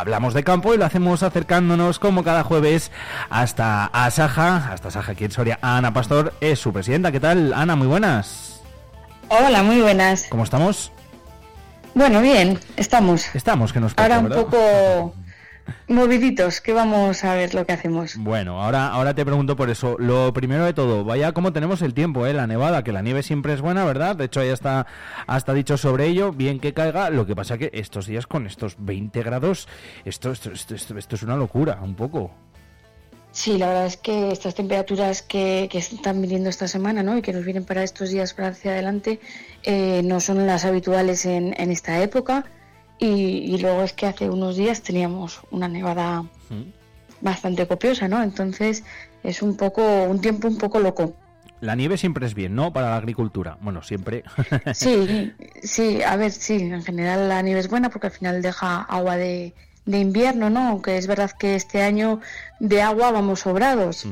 hablamos de campo y lo hacemos acercándonos como cada jueves hasta Asaja, hasta Asaja aquí en Soria. Ana Pastor es su presidenta. ¿Qué tal, Ana? Muy buenas. Hola, muy buenas. ¿Cómo estamos? Bueno, bien, estamos. Estamos, que nos Ahora un poco moviditos, que vamos a ver lo que hacemos. Bueno, ahora, ahora te pregunto por eso. Lo primero de todo, vaya cómo tenemos el tiempo, ¿eh? La nevada, que la nieve siempre es buena, ¿verdad? De hecho, ya está hasta dicho sobre ello, bien que caiga. Lo que pasa que estos días con estos 20 grados, esto, esto, esto, esto, es una locura, un poco. Sí, la verdad es que estas temperaturas que, que, están viniendo esta semana ¿no? y que nos vienen para estos días para hacia adelante eh, no son las habituales en, en esta época. Y, luego es que hace unos días teníamos una nevada bastante copiosa, ¿no? Entonces es un poco, un tiempo un poco loco. La nieve siempre es bien, ¿no? Para la agricultura. Bueno, siempre. sí, sí, a ver, sí, en general la nieve es buena porque al final deja agua de, de invierno, ¿no? Aunque es verdad que este año de agua vamos sobrados.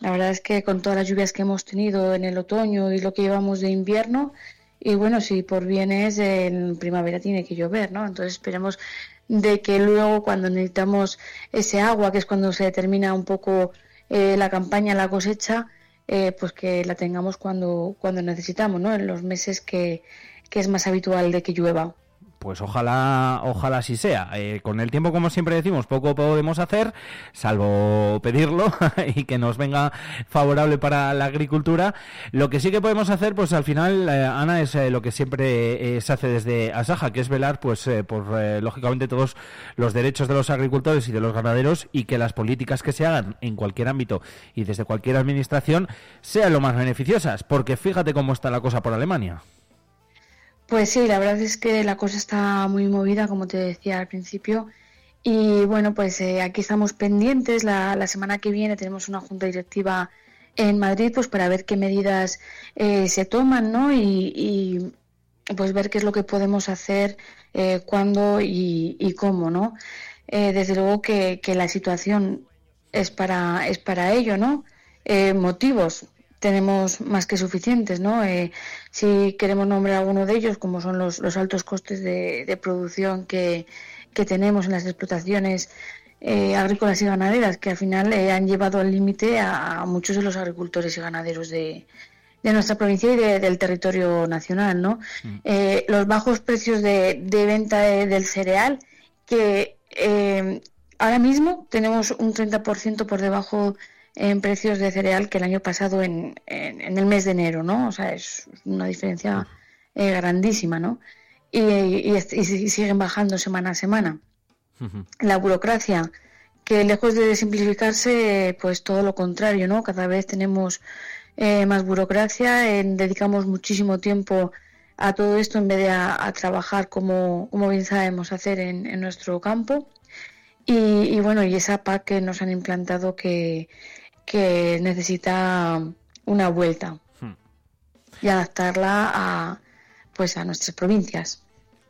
La verdad es que con todas las lluvias que hemos tenido en el otoño y lo que llevamos de invierno, y bueno, si por bien es, en primavera tiene que llover, ¿no? Entonces esperemos de que luego cuando necesitamos ese agua, que es cuando se determina un poco eh, la campaña, la cosecha, eh, pues que la tengamos cuando, cuando necesitamos, ¿no? En los meses que, que es más habitual de que llueva pues ojalá, ojalá así sea. Eh, con el tiempo, como siempre decimos, poco podemos hacer, salvo pedirlo y que nos venga favorable para la agricultura. Lo que sí que podemos hacer, pues al final, eh, Ana, es eh, lo que siempre se hace desde Asaja, que es velar, pues, por lógicamente todos los derechos de los agricultores y de los ganaderos y que las políticas que se hagan en cualquier ámbito y desde cualquier administración sean lo más beneficiosas. Porque fíjate cómo está la cosa por Alemania. Pues sí, la verdad es que la cosa está muy movida, como te decía al principio. Y bueno, pues eh, aquí estamos pendientes. La, semana que viene tenemos una junta directiva en Madrid, pues para ver qué medidas eh, se toman, ¿no? Y, pues ver qué es lo que podemos hacer, eh, cuándo y, cómo, ¿no? desde luego que, que, la situación es para, es para ello, ¿no? motivos, tenemos más que suficientes, ¿no? Eh, si queremos nombrar alguno de ellos, como son los, los altos costes de, producción que, tenemos en las explotaciones eh, agrícolas y ganaderas, que al final eh, han llevado al límite a, muchos de los agricultores y ganaderos de, de nuestra provincia y del territorio nacional, ¿no? Mm. los bajos precios de, de venta del cereal, que ahora mismo tenemos un 30% por debajo en precios de cereal que el año pasado en, en, el mes de enero, ¿no? O sea, es una diferencia eh, grandísima, ¿no? Y, y, siguen bajando semana a semana. La burocracia, que lejos de simplificarse, pues todo lo contrario, ¿no? Cada vez tenemos eh, más burocracia, dedicamos muchísimo tiempo a todo esto en vez de a, trabajar como, como, bien sabemos hacer en, en nuestro campo. Y, y, bueno, y esa PAC que nos han implantado que, que necesita una vuelta hmm. y adaptarla a pues a nuestras provincias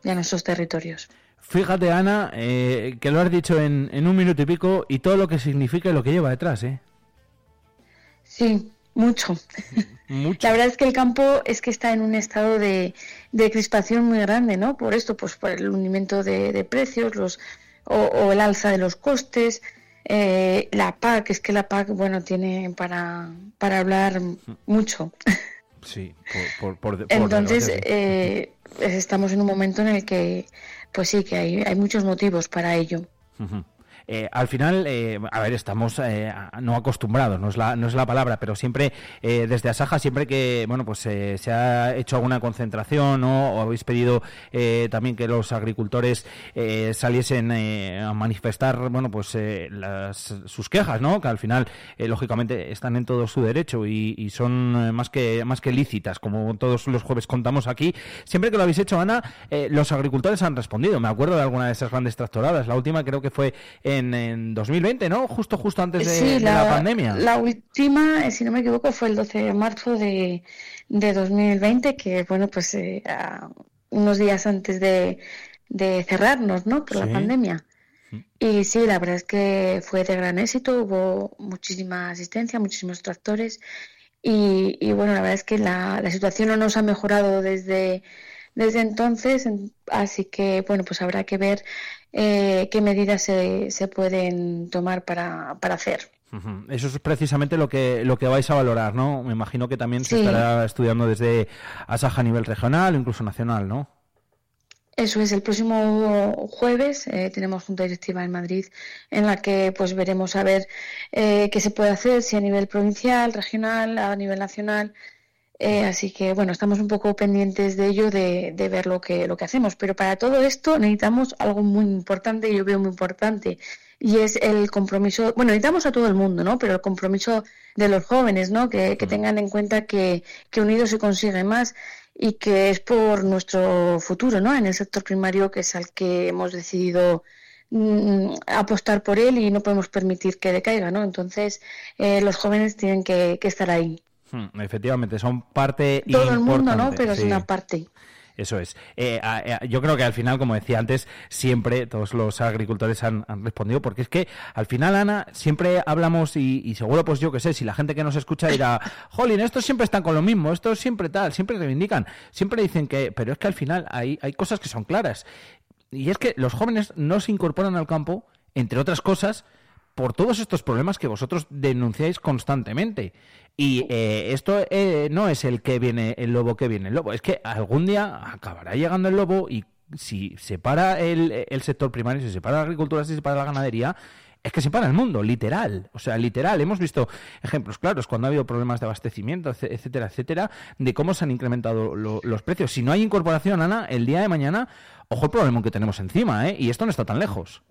y a nuestros territorios. Fíjate, Ana, eh, que lo has dicho en, en, un minuto y pico y todo lo que significa y lo que lleva detrás, ¿eh? Sí, mucho. La verdad es que el campo es que está en un estado de, de crispación muy grande, ¿no? Por esto, pues por el hundimiento de, precios los, o, el alza de los costes, eh, la PAC, es que la PAC, bueno, tiene para, para hablar mucho. Sí, por, por, Entonces, eh, estamos en un momento en el que, pues sí, que hay, hay muchos motivos para ello. Eh, al final, eh, a ver, estamos eh, no acostumbrados, no es la, no es la palabra, pero siempre desde Asaja, siempre que bueno pues se ha hecho alguna concentración o habéis pedido también que los agricultores saliesen a manifestar bueno pues las, sus quejas, ¿no? Que al final, lógicamente, están en todo su derecho y, son más que más que lícitas, como todos los jueves contamos aquí. Siempre que lo habéis hecho, Ana, los agricultores han respondido. Me acuerdo de alguna de esas grandes tractoradas. La última creo que fue en, 2020, ¿no? Justo, justo antes de, la, pandemia. La última, eh, si no me equivoco, fue el 12 de marzo de, de 2020, que, bueno, pues eh, unos días antes de, de cerrarnos, ¿no? Por la pandemia. Y sí, la verdad es que fue de gran éxito, hubo muchísima asistencia, muchísimos tractores y, y bueno, la verdad es que la, la, situación no nos ha mejorado desde, desde entonces, así que bueno, pues habrá que ver eh, qué medidas se, se pueden tomar para, para hacer. Eso es precisamente lo que lo que vais a valorar, ¿no? Me imagino que también se estará estudiando desde ASAJA a nivel regional o incluso nacional, ¿no? Eso es, el próximo jueves eh, tenemos junta directiva en Madrid en la que pues veremos a ver eh, qué se puede hacer, si a nivel provincial, regional, a nivel nacional. Eh, así que bueno, estamos un poco pendientes de ello, de, de, ver lo que, lo que hacemos. Pero para todo esto necesitamos algo muy importante, yo veo muy importante, y es el compromiso, bueno, necesitamos a todo el mundo, ¿no? Pero el compromiso de los jóvenes, ¿no? Que, que tengan en cuenta que, que unidos se consigue más y que es por nuestro futuro, ¿no? En el sector primario, que es al que hemos decidido mm, apostar por él y no podemos permitir que decaiga, ¿no? Entonces, eh, los jóvenes tienen que, que estar ahí. Hmm, efectivamente, son parte Todo el mundo, ¿no? Pero es una parte. Eso es. Eh, yo creo que al final, como decía antes, siempre todos los agricultores han, respondido, porque es que al final, Ana, siempre hablamos y, seguro, pues yo que sé, si la gente que nos escucha dirá, jolín, estos siempre están con lo mismo, estos siempre tal, siempre reivindican, siempre dicen que, pero es que al final hay, hay cosas que son claras. Y es que los jóvenes no se incorporan al campo, entre otras cosas, por todos estos problemas que vosotros denunciáis constantemente. Y eh, esto eh, no es el que viene el lobo que viene el lobo, es que algún día acabará llegando el lobo y si se para el, sector primario, si se para la agricultura, si se para la ganadería, es que se para el mundo, literal. O sea, literal. Hemos visto ejemplos claros cuando ha habido problemas de abastecimiento, etcétera, etcétera, de cómo se han incrementado los precios. Si no hay incorporación, Ana, el día de mañana, ojo el problema que tenemos encima, ¿eh? Y esto no está tan lejos.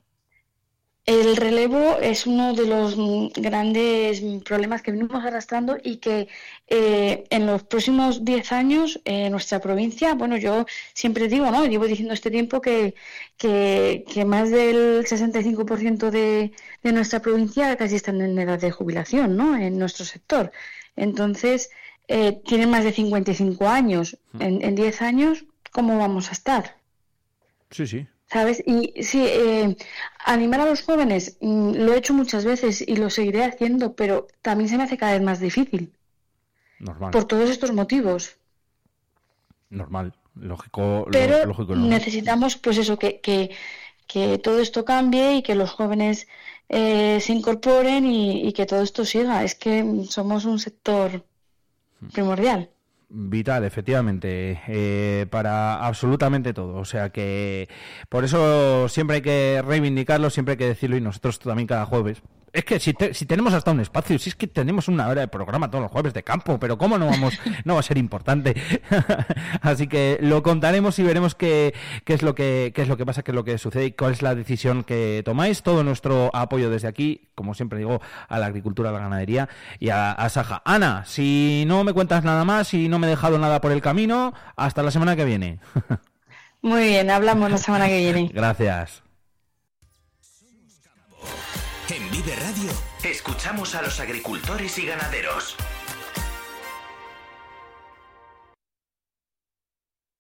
El relevo es uno de los grandes problemas que venimos arrastrando y que eh, en los próximos 10 años en eh, nuestra provincia, bueno, yo siempre digo, ¿no? Llevo diciendo este tiempo que, que, más del 65% de, de nuestra provincia casi están en edad de jubilación, ¿no? En nuestro sector. Entonces, eh, tienen más de 55 años. Mm. En, en 10 años, ¿cómo vamos a estar? Sí, sí, ¿Sabes? Y sí, eh, animar a los jóvenes mm, lo he hecho muchas veces y lo seguiré haciendo, pero también se me hace cada vez más difícil. Normal. Por todos estos motivos. Normal, lógico. Pero lógico, necesitamos, pues eso, que, que, que, todo esto cambie y que los jóvenes eh, se incorporen y, y que todo esto siga. Es que somos un sector hmm. primordial. Vital, efectivamente, eh, para absolutamente todo. O sea que por eso siempre hay que reivindicarlo, siempre hay que decirlo y nosotros también cada jueves es que si, si, tenemos hasta un espacio, si es que tenemos una hora de programa todos los jueves de campo, pero ¿cómo no vamos, no va a ser importante? Así que lo contaremos y veremos qué, qué, es lo que, qué es lo que pasa, qué es lo que sucede y cuál es la decisión que tomáis. Todo nuestro apoyo desde aquí, como siempre digo, a la agricultura, a la ganadería y a, a Saja. Ana, si no me cuentas nada más y no me he dejado nada por el camino, hasta la semana que viene. Muy bien, hablamos la semana que viene. Gracias. Vive Radio, escuchamos a los agricultores y ganaderos.